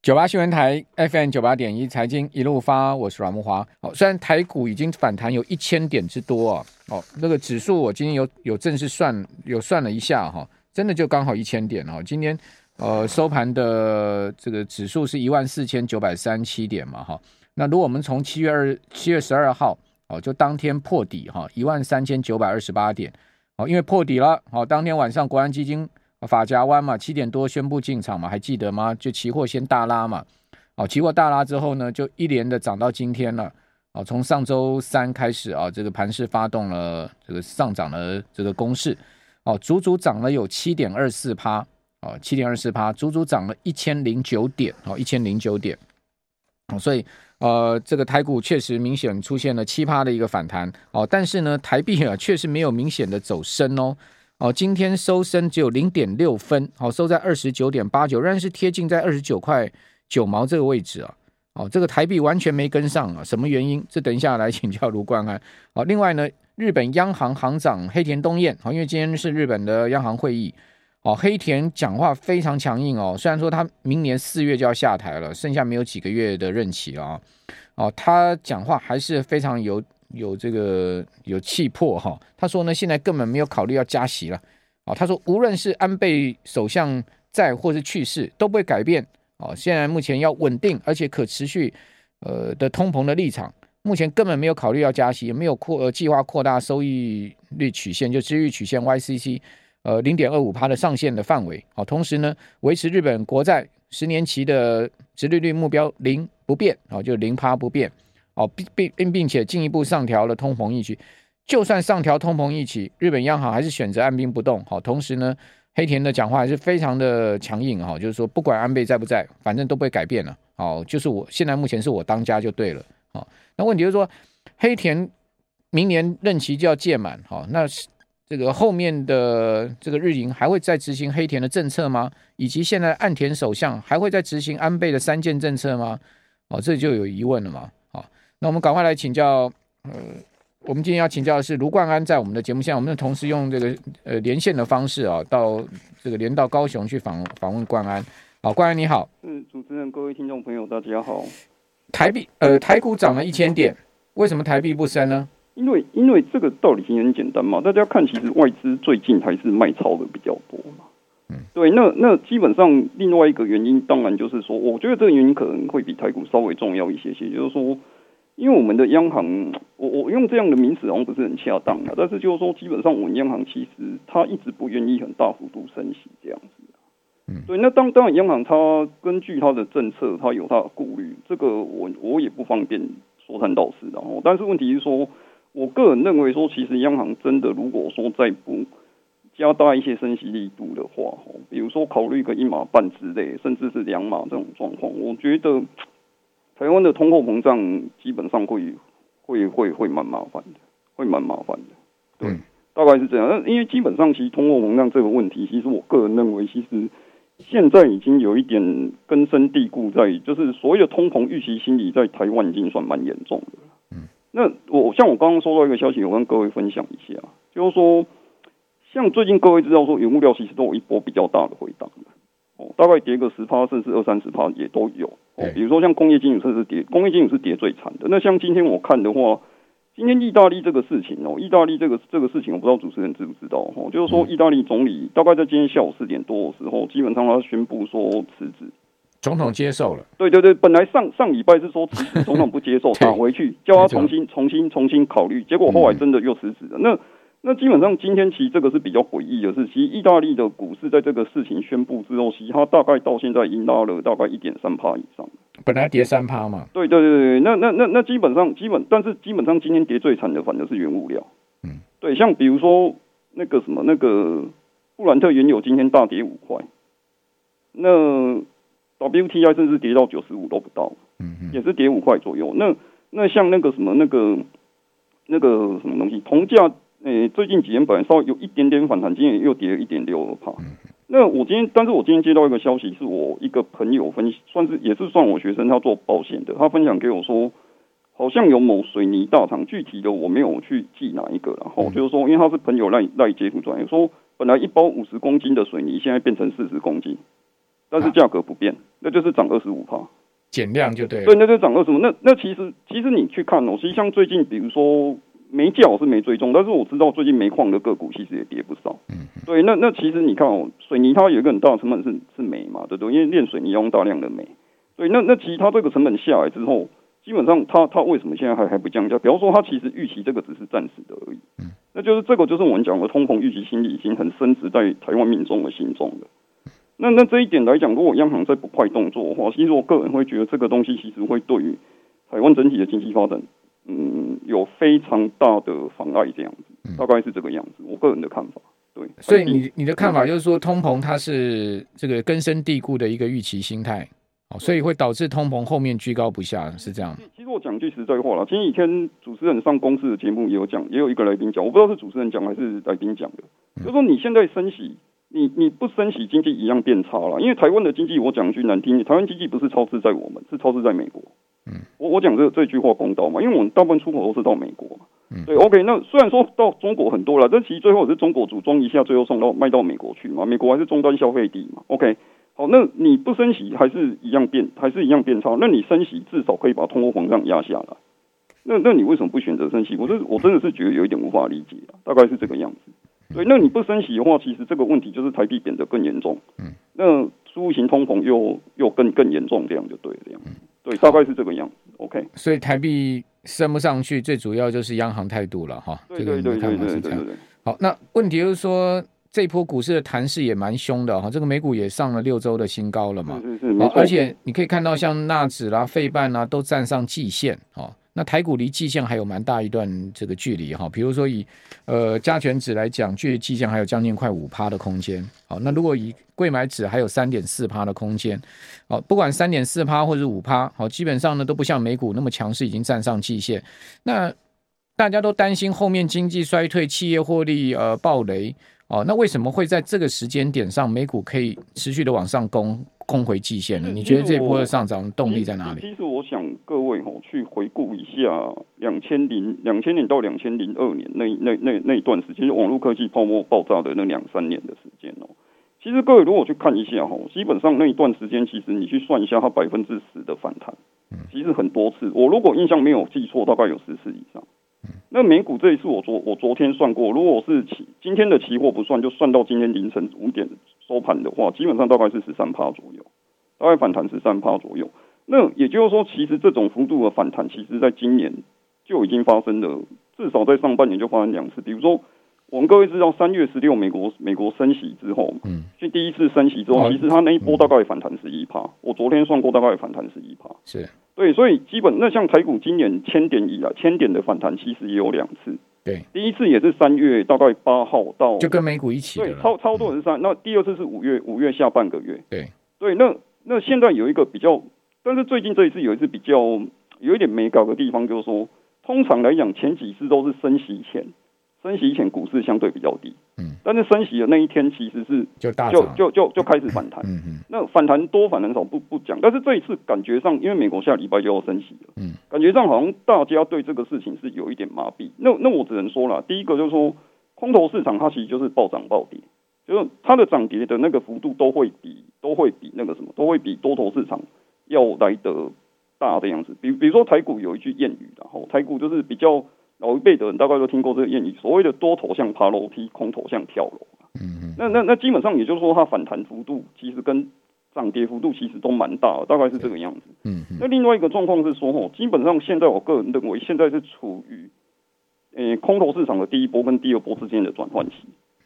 九八新闻台 FM 九八点一财经一路发，我是阮慕驊。哦，虽然台股已经反弹有一千点之多啊，哦，那个指数我今天有有正式算有算了一下哈，真的就刚好一千点哦。今天呃收盘的这个指数是一万四千九百三十七点嘛哈。那如果我们从七月二七月十二号哦，就当天破底哈，一万三千九百二十八点哦，因为破底了哦，当天晚上国安基金。法夹湾嘛，七点多宣布进场嘛，还记得吗？就期货先大拉嘛，哦，期货大拉之后呢，就一连的涨到今天了，哦，从上周三开始啊，这个盘势发动了这个上涨的这个攻势，哦，足足涨了有七点二四趴，哦，七点二四趴，足足涨了一千零九点，哦，一千零九点，哦，所以呃，这个台股确实明显出现了七趴的一个反弹，哦，但是呢，台币啊，确实没有明显的走升哦。哦，今天收升只有零点六分，好，收在二十九点八九，仍然是贴近在二十九块九毛这个位置啊。哦，这个台币完全没跟上啊，什么原因？这等一下来请教卢冠安。好，另外呢，日本央行行长黑田东彦，好，因为今天是日本的央行会议，哦，黑田讲话非常强硬哦，虽然说他明年四月就要下台了，剩下没有几个月的任期了啊，哦，他讲话还是非常有。有这个有气魄哈，他说呢，现在根本没有考虑要加息了，啊，他说无论是安倍首相在或是去世都不会改变，啊，现在目前要稳定而且可持续，呃的通膨的立场，目前根本没有考虑要加息，也没有扩呃计划扩大收益率曲线，就收益曲线 YCC，呃零点二五趴的上限的范围，好，同时呢维持日本国债十年期的殖利率目标零不变，啊，就零趴不变。哦，并并并且进一步上调了通膨预期，就算上调通膨预期，日本央行还是选择按兵不动。好，同时呢，黑田的讲话还是非常的强硬哈，就是说不管安倍在不在，反正都不会改变了。好，就是我现在目前是我当家就对了。好，那问题就是说，黑田明年任期就要届满，好，那这个后面的这个日银还会再执行黑田的政策吗？以及现在岸田首相还会再执行安倍的三件政策吗？哦，这就有疑问了嘛。那我们赶快来请教，呃，我们今天要请教的是卢冠安，在我们的节目现在，我们同时用这个呃连线的方式啊，到这个连到高雄去访访问冠安。好，冠安你好。嗯，主持人、各位听众朋友，大家好。台币呃台股涨了一千点，为什么台币不升呢？因为因为这个道理其实很简单嘛，大家看，其实外资最近还是卖超的比较多嘛。嗯，对，那那基本上另外一个原因，当然就是说，我觉得这个原因可能会比台股稍微重要一些些，就是说。因为我们的央行，我我用这样的名词好像不是很恰当啊，但是就是说，基本上我们央行其实它一直不愿意很大幅度升息这样子。嗯，对，那当当然央行它根据它的政策，它有它的顾虑，这个我我也不方便说三道四，的哦，但是问题是说，我个人认为说，其实央行真的如果说再不加大一些升息力度的话，比如说考虑一个一码半之类，甚至是两码这种状况，我觉得。台湾的通货膨胀基本上会会会会蛮麻烦的，会蛮麻烦的。对，大概是这样。那因为基本上，其实通货膨胀这个问题，其实我个人认为，其实现在已经有一点根深蒂固在，就是所谓的通膨预期心理，在台湾已经算蛮严重的。嗯，那我像我刚刚收到一个消息，我跟各位分享一下，就是说，像最近各位知道说，原物料其实都有一波比较大的回档的。哦，大概跌个十趴，甚至二三十趴也都有。哦，比如说像工业金属，甚至跌，工业金属是跌最惨的。那像今天我看的话，今天意大利这个事情哦，意大利这个这个事情，我不知道主持人知不知道哦，就是说意大利总理大概在今天下午四点多的时候，基本上他宣布说辞职，总统接受了。对对对，本来上上礼拜是说辞职，总统不接受，打回去叫他重新重新重新考虑，结果后来真的又辞职了。那那基本上今天其实这个是比较诡异的是，其实意大利的股市在这个事情宣布之后，其实它大概到现在已经拉了大概一点三趴以上。本来跌三趴嘛。对对对对，那那那那基本上基本，但是基本上今天跌最惨的反而是原物料。嗯，对，像比如说那个什么那个布兰特原油今天大跌五块，那 WTI 甚至跌到九十五都不到，嗯嗯，也是跌五块左右。那那像那个什么那个那个什么东西，铜价。诶、欸，最近几天本来稍微有一点点反弹，今天又跌了一点六二趴。那我今天，但是我今天接到一个消息，是我一个朋友分，算是也是算我学生，他做保险的，他分享给我说，好像有某水泥大厂，具体的我没有去记哪一个，然后就是说，因为他是朋友赖赖接触专业，说本来一包五十公斤的水泥，现在变成四十公斤，但是价格不变，那就是涨二十五趴，减量就对了。对，那就涨二十五。那那其实其实你去看哦，其实像最近比如说煤价我是没追踪，但是我知道最近煤矿的个股其实也跌不少。嗯，对，那那其实你看哦，水泥它有一个很大的成本是是煤嘛，对不对？因为炼水泥要用大量的煤。对，那那其实它这个成本下来之后，基本上它它为什么现在还还不降价？比方说它其实预期这个只是暂时的而已。嗯，那就是这个就是我们讲的通膨预期心理已经很深植在台湾民众的心中了。那那这一点来讲，如果央行再不快动作的话，其实我个人会觉得这个东西其实会对于台湾整体的经济发展，嗯，有非常大的妨碍。这样子，大概是这个样子。我个人的看法，对。所以你你的看法就是说，通膨它是这个根深蒂固的一个预期心态，哦，所以会导致通膨后面居高不下，是这样。其实我讲句实在话啦，前几天主持人上公司的节目也有讲，也有一个来宾讲，我不知道是主持人讲还是来宾讲的，就是说你现在升息。你你不升息，经济一样变差了。因为台湾的经济，我讲句难听，台湾经济不是超支在我们，是超支在美国。嗯，我我讲这这句话公道嘛，因为我们大部分出口都是到美国嘛。嗯，对，OK。那虽然说到中国很多了，但其实最后也是中国组装一下，最后送到卖到美国去嘛。美国还是终端消费地嘛。OK，好，那你不升息，还是一样变，还是一样变差。那你升息，至少可以把通货膨胀压下来。那那你为什么不选择升息？我这我真的是觉得有一点无法理解，大概是这个样子。对，那你不升息的话，其实这个问题就是台币贬得更严重。嗯，那输入型通膨又又更更严重，这样就对了，这样。对，大概是这个样子。OK。所以台币升不上去，最主要就是央行态度了，哈。对对对对对对。好，那问题就是说，这波股市的弹势也蛮凶的哈，这个美股也上了六周的新高了嘛。是是是。而且你可以看到，像纳指啦、费半啦，都站上季线啊。那台股离季线还有蛮大一段这个距离哈，比如说以呃加权指来讲，距离季线还有将近快五趴的空间。好，那如果以柜买指还有三点四趴的空间，好，不管三点四趴或者五趴，好，基本上呢都不像美股那么强势，已经站上季线。那大家都担心后面经济衰退，企业获利呃暴雷哦，那为什么会在这个时间点上美股可以持续的往上攻？攻回季线了，你觉得这波的上涨动力在哪里？其实我想各位吼去回顾一下两千零两千年到两千零二年那那那那一段时间，网络科技泡沫爆炸的那两三年的时间哦。其实各位如果去看一下吼，基本上那一段时间，其实你去算一下它百分之十的反弹，其实很多次。我如果印象没有记错，大概有十次以上。那美股这一次，我昨我昨天算过，如果是期今天的期货不算，就算到今天凌晨五点收盘的话，基本上大概是十三趴左右，大概反弹十三趴左右。那也就是说，其实这种幅度的反弹，其实在今年就已经发生了，至少在上半年就发生两次。比如说，我们各位知道，三月十六美国美国升息之后，嗯，就第一次升息之后，其实它那一波大概反弹十一趴。我昨天算过，大概反弹十一趴。是。对，所以基本那像台股今年千点以来，千点的反弹其实也有两次。对，第一次也是三月大概八号到，就跟美股一起。对，超超多人是三。那第二次是五月五月下半个月。对对，那那现在有一个比较，但是最近这一次有一次比较有一点没搞的地方，就是说，通常来讲前几次都是升息前。升息前股市相对比较低，嗯，但是升息的那一天其实是就大就就就就开始反弹，嗯嗯，那反弹多反弹少不不讲，但是这一次感觉上，因为美国下礼拜就要升息了，嗯，感觉上好像大家对这个事情是有一点麻痹。那那我只能说了，第一个就是说，空头市场它其实就是暴涨暴跌，就是它的涨跌的那个幅度都会比都会比那个什么都会比多头市场要来得大的样子。比比如说台股有一句谚语，然后台股就是比较。老一辈的人大概都听过这个谚语，所谓的多头像爬楼梯，空头像跳楼。嗯嗯，那那那基本上也就是说，它反弹幅度其实跟涨跌幅度其实都蛮大的，大概是这个样子。嗯嗯。那另外一个状况是说，吼，基本上现在我个人认为，现在是处于呃空头市场的第一波跟第二波之间的转换期。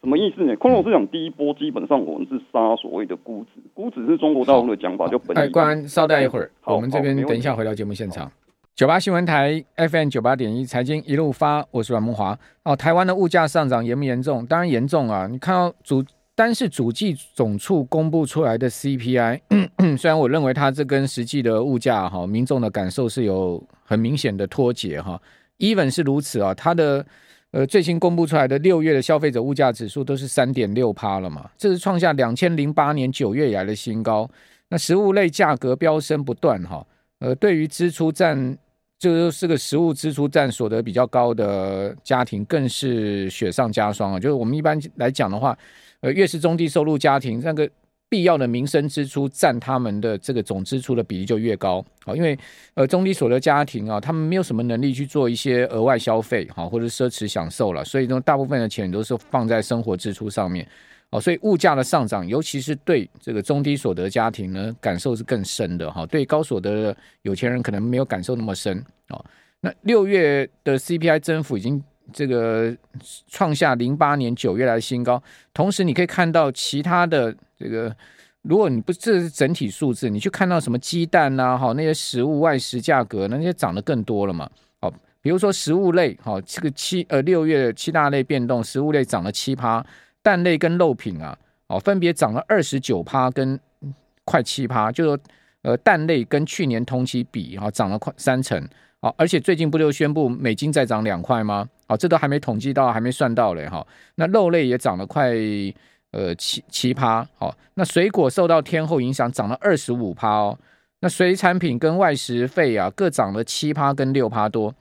什么意思呢？空头市场第一波基本上我们是杀所谓的估值，估值是中国大陆的讲法，就本益比。关、哎、稍待一会儿，好，我们这边等一下回到节目现场。九八新闻台 FM 九八点一财经一路发，我是阮慕驊。哦，台湾的物价上涨严不严重？当然严重啊！你看到主单是主计总处公布出来的 CPI，虽然我认为它这跟实际的物价哈，民众的感受是有很明显的脱节哈。even 是如此啊，它的呃最新公布出来的六月的消费者物价指数都是三点六趴了嘛，这是创下两千零八年九月以来的新高。那食物类价格飙升不断哈，呃，对于支出占就是个食物支出占所得比较高的家庭，更是雪上加霜啊！就是我们一般来讲的话，呃，越是中低收入家庭，那个必要的民生支出占他们的这个总支出的比例就越高。好，因为呃中低所得家庭啊，他们没有什么能力去做一些额外消费，好或者奢侈享受了，所以呢，大部分的钱都是放在生活支出上面。哦，所以物价的上涨，尤其是对这个中低所得家庭呢，感受是更深的哈。对高所得的有钱人可能没有感受那么深哦。那六月的 CPI 增幅已经这个创下零八年九月来的新高，同时你可以看到其他的这个，如果你不这是整体数字，你去看到什么鸡蛋呐，哈那些食物外食价格那些涨得更多了嘛。哦，比如说食物类，哈这个七呃六月七大类变动，食物类涨了七趴。蛋类跟肉品啊，哦，分别涨了二十九趴跟快七趴，就说呃，蛋类跟去年同期比啊，涨了快三成，哦，而且最近不就宣布美金再涨两块吗？哦，这都还没统计到，还没算到嘞哈。那肉类也涨了快呃七七趴，好，那水果受到天候影响，涨了二十五趴哦。那水产品跟外食费啊，各涨了七趴跟六趴多。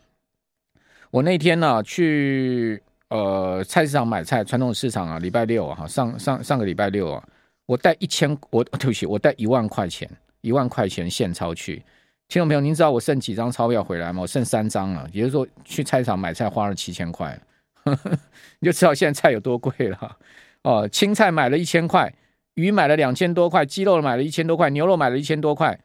我那天呢、啊、去。呃，菜市场买菜，传统市场啊，礼拜六啊，上上上个礼拜六啊，我带一千，我对不起，我带一万块钱，一万块钱现钞去。听众朋友，您知道我剩几张钞票回来吗？我剩三张了，也就是说，去菜市场买菜花了七千块，你就知道现在菜有多贵了。哦，青菜买了一千块，鱼买了两千多块，鸡肉买了一千多块，牛肉买了一千多块，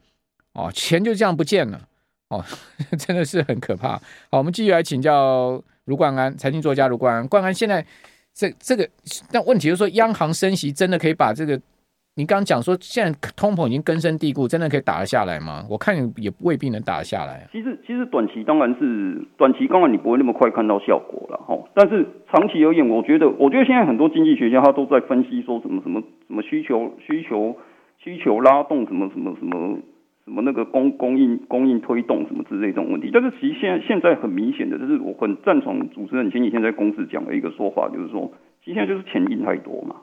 哦，钱就这样不见了，哦，真的是很可怕。好，我们继续来请教。卢冠安，财经作家卢冠安，冠安现在这这个，但问题就是说，央行升息真的可以把这个？你刚刚讲说，现在通膨已经根深蒂固，真的可以打得下来吗？我看也未必能打得下来。其实，其实短期当然是短期，当然你不会那么快看到效果了哈。但是长期而言，我觉得，我觉得现在很多经济学家他都在分析说什么什么什么需求需求需求拉动什么什么什么。什么那个供供应供应推动什么之类这种问题，但是其实现在现在很明显的就是我很赞同主持人前几天在公司讲的一个说法，就是说，其实现在就是钱印太多嘛，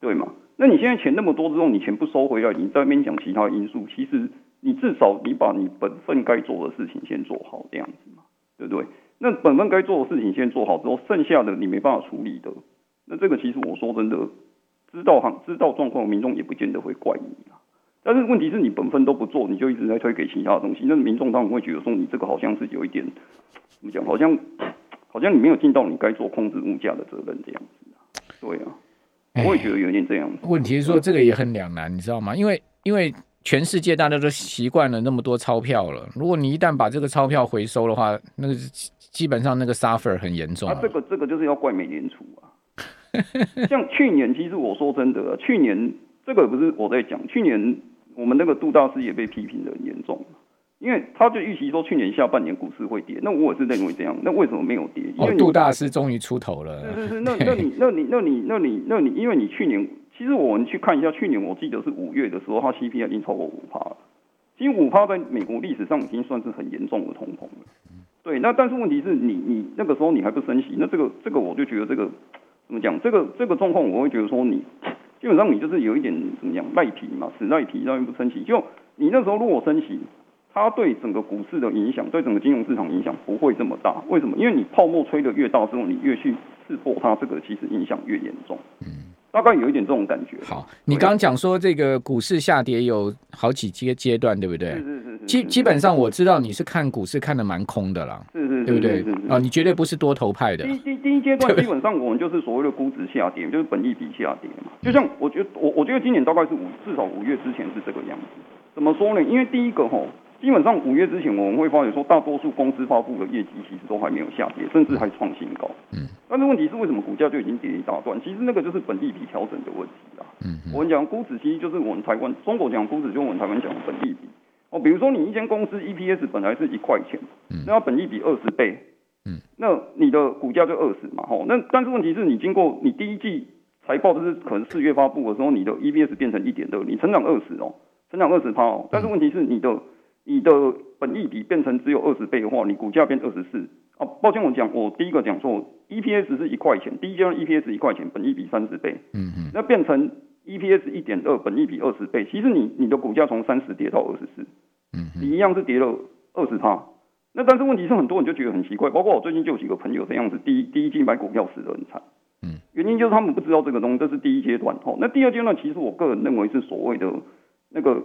对吗？那你现在钱那么多之后，你钱不收回来，你在那边讲其他因素，其实你至少你把你本分该做的事情先做好这样子嘛，对不对？那本分该做的事情先做好之后，剩下的你没办法处理的，那这个其实我说真的，知道行知道状况民众也不见得会怪你啊。但是问题是你本分都不做，你就一直在推给其他的东西，那民众当然会觉得说你这个好像是有一点怎么讲，好像好像你没有尽到你该做控制物价的责任这样子。对啊，我也觉得有点这样。问题是说这个也很两难，你知道吗？因为因为全世界大家都习惯了那么多钞票了，如果你一旦把这个钞票回收的话，那个基本上那个 suffer 很严重。啊，这个这个就是要怪美联储啊。像去年，其实我说真的，去年这个不是我在讲，去年。我们那个杜大师也被批评的很严重，因为他就预期说去年下半年股市会跌，那我也是认为这样，那为什么没有跌？因为、哦、杜大师终于出头了。是是是，那那你那你那你那你那你，因为你去年其实我们去看一下，去年我记得是五月的时候，它 CPI 已经超过五趴了，其实五趴在美国历史上已经算是很严重的通膨了。对，那但是问题是你你那个时候你还不升息，那这个这个我就觉得这个怎么讲？这个这个状况我会觉得说你。基本上你就是有一点怎么样赖皮嘛，死赖皮，让人不升息。就你那时候如果升息，它对整个股市的影响，对整个金融市场影响不会这么大。为什么？因为你泡沫吹得越大之后，你越去刺破它，这个其实影响越严重。嗯。大概有一点这种感觉。好，你刚刚讲说这个股市下跌有好几阶阶段，对不对？是是是，是。基基本上我知道你是看股市看的蛮空的啦。是是，是，对不对？啊，你绝对不是多头派的。第第第一阶段基本上我们就是所谓的估值下跌，就是本益比下跌嘛。就像我觉得我我觉得今年大概是五至少五月之前是这个样子。怎么说呢？因为第一个吼。基本上五月之前，我们会发现说，大多数公司发布的业绩其实都还没有下跌，甚至还创新高。嗯。但是问题是，为什么股价就已经跌一大段？其实那个就是本益比调整的问题啦。嗯。我们讲估值，其实就是我们台湾中国讲估值，就是我们台湾讲的本益比。哦，比如说你一间公司 EPS 本来是一块钱，嗯，那它本益比二十倍，嗯，那你的股价就二十嘛，吼。那但是问题是你经过你第一季财报就是可能四月发布的时候，你的 EPS 变成一点二，你成长二十哦，成长二十趴哦。但是问题是你的你的本益比变成只有二十倍的话，你股价变二十四啊？抱歉，我讲我第一个讲错，EPS 是一块钱，第一阶段 EPS 一块钱，本益比三十倍，嗯嗯，那变成 EPS 一点二，本益比二十倍，其实你你的股价从三十跌到二十四，一样是跌了二十趴。那但是问题是很多人就觉得很奇怪，包括我最近就有几个朋友这样子，第一第一季买股票死得很惨，嗯，原因就是他们不知道这个东西，这是第一阶段。哦，那第二阶段其实我个人认为是所谓的那个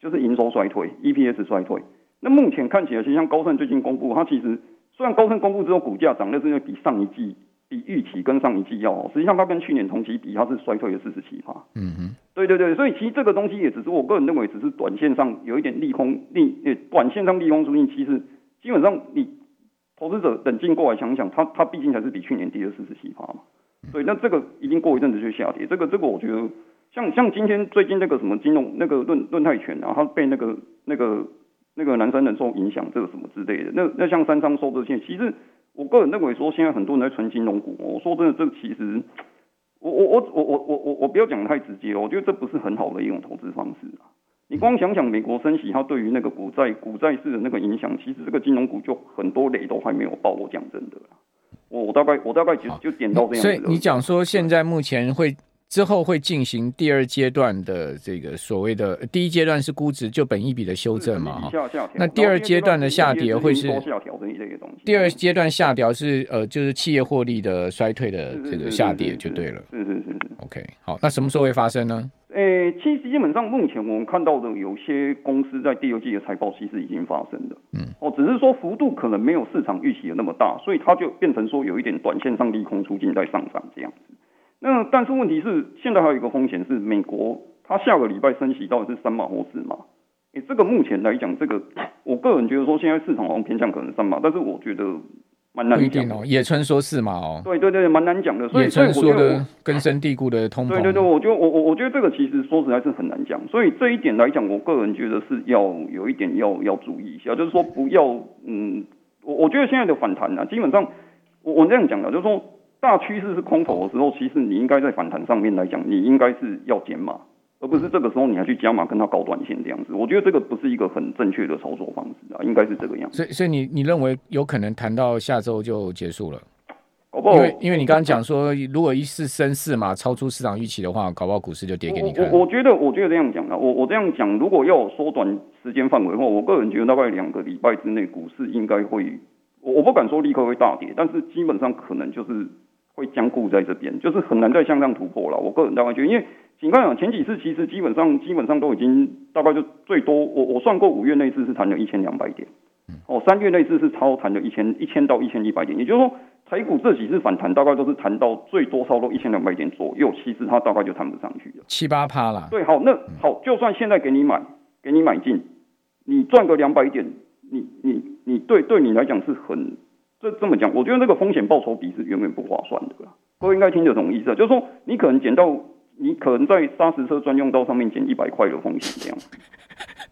就是营收衰退，EPS 衰退。那目前看起来，其实像高盛最近公布，它其实虽然高盛公布之后股价涨，但是因为比上一季。比预期跟上一季要好，实际上它跟去年同期比，它是衰退了四十七趴。嗯哼，对对对，所以其实这个东西也只是我个人认为，只是短线上有一点利空利，短线上利空出尽。其实基本上你投资者冷静过来想想，它它毕竟还是比去年跌了四十七趴嘛。对，那这个一定过一阵子就下跌。这个这个我觉得像像今天最近那个什么金融那个论论泰拳啊，它被那个那个那个南山人寿影响，这个什么之类的。那那像三商收这些，其实。我个人认为说，现在很多人在存金融股。我说真的，这个其实，我我我我我我我我不要讲太直接，我觉得这不是很好的一种投资方式啊。你光想想美国升息，它对于那个股债股债市的那个影响，其实这个金融股就很多雷都还没有爆。我讲真的，我我大概我大概其实就点到这样。所以你讲说现在目前会。之后会进行第二阶段的这个所谓的第一阶段是估值就本一比的修正嘛哈，那第二阶段的下跌会是第二阶段下调是呃就是企业获利的衰退的这个下跌就对了，是是是是，OK 好，那什么时候会发生呢？诶，其实基本上目前我们看到的有些公司在第二季的财报其实已经发生了，嗯。哦，只是说幅度可能没有市场预期的那么大，所以它就变成说有一点短线上利空出尽在上涨这样子。那但是问题是，现在还有一个风险是，美国它下个礼拜升息到底是三码或四码？诶，这个目前来讲，这个我个人觉得说，现在市场好像偏向可能三码，但是我觉得蛮难讲哦。野村说四码哦，对对对，蛮难讲的。所以野村说的根深蒂固的通膨。对对对，我觉得我我我觉得这个其实说实在是很难讲。所以这一点来讲，我个人觉得是要有一点要要注意一下，就是说不要嗯，我我觉得现在的反弹呢、啊，基本上我我这样讲的，就是说。大趋势是空头的时候，其实你应该在反弹上面来讲，你应该是要减码，而不是这个时候你还去加码跟它搞短线这样子。我觉得这个不是一个很正确的操作方式啊，应该是这个样子。所以，所以你你认为有可能谈到下周就结束了？搞不好，因为因为你刚刚讲说，如果一次升四嘛超出市场预期的话，搞不好股市就跌给你看。我我，我觉得我觉得这样讲啊，我我这样讲，如果要缩短时间范围的话，我个人觉得大概两个礼拜之内股市应该会，我我不敢说立刻会大跌，但是基本上可能就是。会僵固在这边，就是很难再向上突破了。我个人大概觉得，因为你看啊，前几次其实基本上基本上都已经大概就最多，我我算过五月那次是弹了一千两百点，哦，三月那次是超弹了一千一千到一千一百点，也就是说，台股这几次反弹大概都是弹到最多超过一千两百点左右，其实它大概就弹不上去了，七八趴了。对，好，那好，就算现在给你买，给你买进，你赚个两百点，你你你对对你来讲是很。这这么讲，我觉得那个风险报酬比是远远不划算的。各位应该听得懂意思，就是说你可能捡到，你可能在砂石车专用道上面捡一百块的风险这样。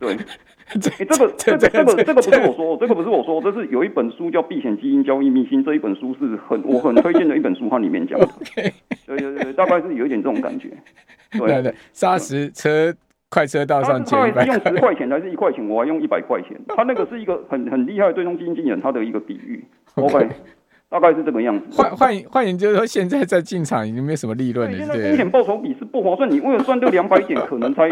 对，这个这个这个这个不是我说，这个不是我说，这是有一本书叫《避险基因交易秘辛》，这一本书是很我很推荐的一本书，它里面讲的。对对对，大概是有一点这种感觉。对对，砂石车。快车道上捡用十块钱还是一块钱？我还用一百块钱。他那个是一个很很厉害的对冲基金经理人，他的一个比喻。OK。大概是这个样子。换换换言就是说，现在在进场已经没什么利润了。现在风险报酬比是不划算。你为了赚这两百点，可能才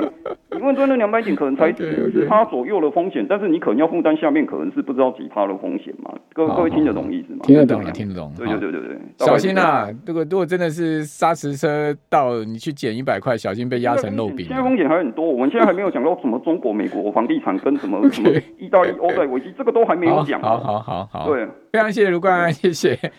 你为了赚这两百点，可能才十趴左右的风险，但是你可能要负担下面可能是不知道几趴的风险嘛？各各位听得懂意思吗？听得懂，听得懂。对对对对对。小心啊！这个如果真的是砂石车到，你去捡一百块，小心被压成肉饼。现在风险还很多，我们现在还没有讲到什么中国、美国房地产跟什么 什么意大利欧债危机，这个都还没有讲。好好好好。对，非常谢谢卢冠安，谢谢。